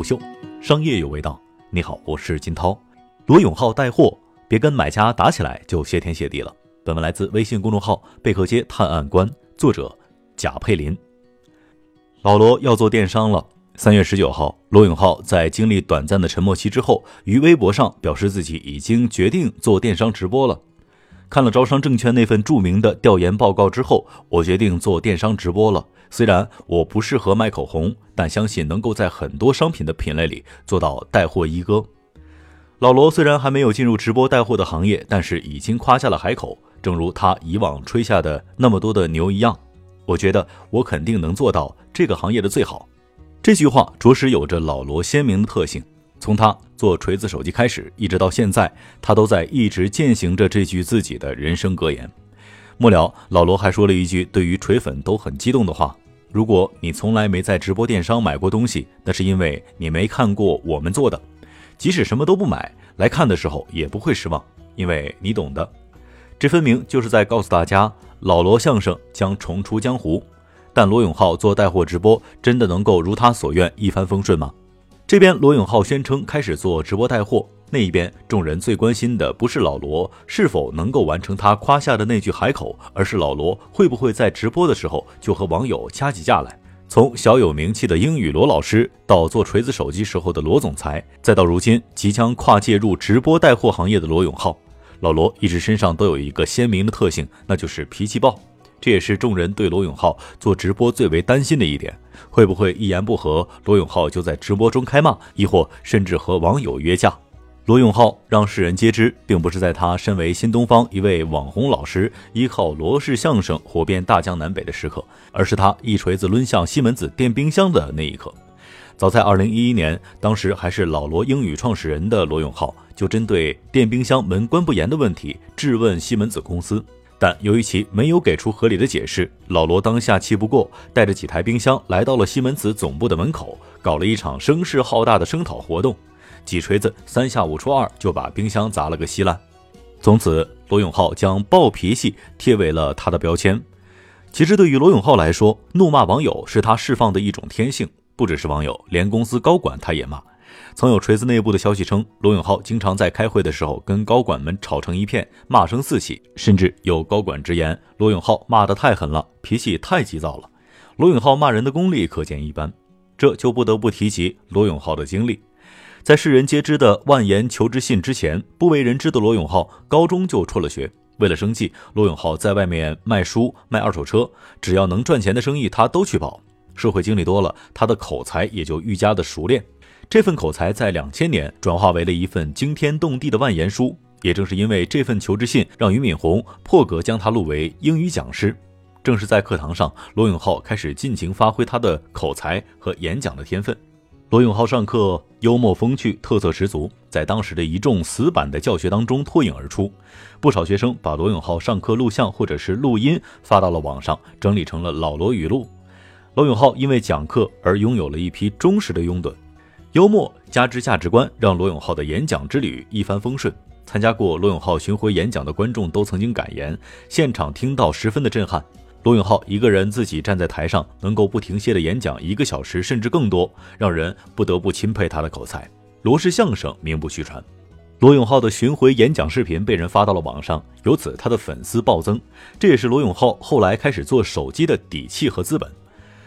不秀，商业有味道。你好，我是金涛。罗永浩带货，别跟买家打起来就谢天谢地了。本文来自微信公众号贝壳街探案官，作者贾佩林。老罗要做电商了。三月十九号，罗永浩在经历短暂的沉默期之后，于微博上表示自己已经决定做电商直播了。看了招商证券那份著名的调研报告之后，我决定做电商直播了。虽然我不适合卖口红，但相信能够在很多商品的品类里做到带货一哥。老罗虽然还没有进入直播带货的行业，但是已经夸下了海口，正如他以往吹下的那么多的牛一样。我觉得我肯定能做到这个行业的最好。这句话着实有着老罗鲜明的特性。从他做锤子手机开始，一直到现在，他都在一直践行着这句自己的人生格言。末了，老罗还说了一句对于锤粉都很激动的话：“如果你从来没在直播电商买过东西，那是因为你没看过我们做的。即使什么都不买，来看的时候也不会失望，因为你懂的。”这分明就是在告诉大家，老罗相声将重出江湖。但罗永浩做带货直播，真的能够如他所愿一帆风顺吗？这边罗永浩宣称开始做直播带货，那一边众人最关心的不是老罗是否能够完成他夸下的那句海口，而是老罗会不会在直播的时候就和网友掐起架来。从小有名气的英语罗老师，到做锤子手机时候的罗总裁，再到如今即将跨界入直播带货行业的罗永浩，老罗一直身上都有一个鲜明的特性，那就是脾气暴。这也是众人对罗永浩做直播最为担心的一点，会不会一言不合，罗永浩就在直播中开骂，亦或甚至和网友约架？罗永浩让世人皆知，并不是在他身为新东方一位网红老师，依靠罗氏相声火遍大江南北的时刻，而是他一锤子抡向西门子电冰箱的那一刻。早在2011年，当时还是老罗英语创始人的罗永浩，就针对电冰箱门关不严的问题质问西门子公司。但由于其没有给出合理的解释，老罗当下气不过，带着几台冰箱来到了西门子总部的门口，搞了一场声势浩大的声讨活动，几锤子三下五除二就把冰箱砸了个稀烂。从此，罗永浩将暴脾气贴为了他的标签。其实，对于罗永浩来说，怒骂网友是他释放的一种天性，不只是网友，连公司高管他也骂。曾有锤子内部的消息称，罗永浩经常在开会的时候跟高管们吵成一片，骂声四起，甚至有高管直言罗永浩骂得太狠了，脾气太急躁了。罗永浩骂人的功力可见一斑，这就不得不提及罗永浩的经历。在世人皆知的万言求职信之前，不为人知的罗永浩高中就辍了学。为了生计，罗永浩在外面卖书、卖二手车，只要能赚钱的生意他都去跑。社会经历多了，他的口才也就愈加的熟练。这份口才在两千年转化为了一份惊天动地的万言书。也正是因为这份求职信，让俞敏洪破格将他录为英语讲师。正是在课堂上，罗永浩开始尽情发挥他的口才和演讲的天分。罗永浩上课幽默风趣，特色十足，在当时的一众死板的教学当中脱颖而出。不少学生把罗永浩上课录像或者是录音发到了网上，整理成了老罗语录。罗永浩因为讲课而拥有了一批忠实的拥趸。幽默加之价值观，让罗永浩的演讲之旅一帆风顺。参加过罗永浩巡回演讲的观众都曾经感言，现场听到十分的震撼。罗永浩一个人自己站在台上，能够不停歇的演讲一个小时甚至更多，让人不得不钦佩他的口才。罗氏相声名不虚传。罗永浩的巡回演讲视频被人发到了网上，由此他的粉丝暴增，这也是罗永浩后来开始做手机的底气和资本。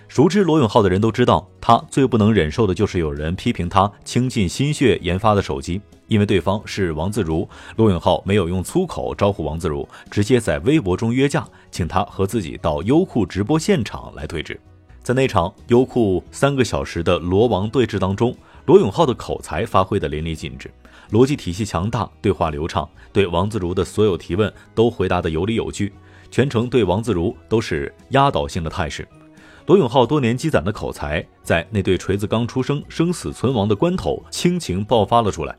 熟知罗永浩的人都知道，他最不能忍受的就是有人批评他倾尽心血研发的手机，因为对方是王自如。罗永浩没有用粗口招呼王自如，直接在微博中约架，请他和自己到优酷直播现场来对峙。在那场优酷三个小时的罗王对峙当中，罗永浩的口才发挥的淋漓尽致，逻辑体系强大，对话流畅，对王自如的所有提问都回答的有理有据，全程对王自如都是压倒性的态势。罗永浩多年积攒的口才，在那对锤子刚出生、生死存亡的关头，倾情爆发了出来。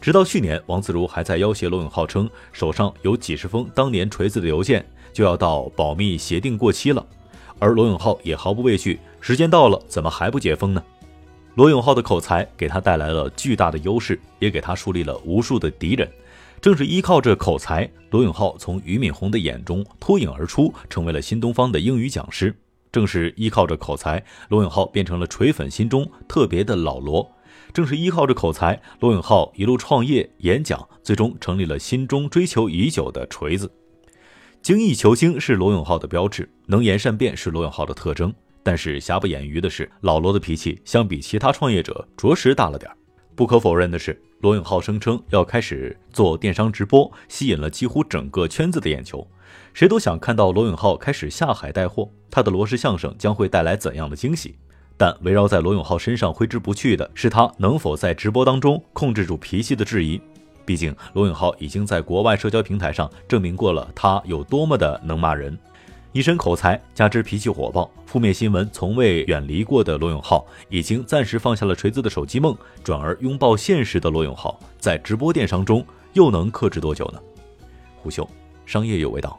直到去年，王自如还在要挟罗永浩，称手上有几十封当年锤子的邮件，就要到保密协定过期了。而罗永浩也毫不畏惧，时间到了，怎么还不解封呢？罗永浩的口才给他带来了巨大的优势，也给他树立了无数的敌人。正是依靠着口才，罗永浩从俞敏洪的眼中脱颖而出，成为了新东方的英语讲师。正是依靠着口才，罗永浩变成了锤粉心中特别的老罗。正是依靠着口才，罗永浩一路创业、演讲，最终成立了心中追求已久的锤子。精益求精是罗永浩的标志，能言善辩是罗永浩的特征。但是瑕不掩瑜的是，老罗的脾气相比其他创业者着实大了点儿。不可否认的是，罗永浩声称要开始做电商直播，吸引了几乎整个圈子的眼球。谁都想看到罗永浩开始下海带货，他的罗氏相声将会带来怎样的惊喜？但围绕在罗永浩身上挥之不去的是他能否在直播当中控制住脾气的质疑。毕竟，罗永浩已经在国外社交平台上证明过了他有多么的能骂人。一身口才，加之脾气火爆，负面新闻从未远离过的罗永浩，已经暂时放下了锤子的手机梦，转而拥抱现实的罗永浩，在直播电商中又能克制多久呢？胡秀，商业有味道，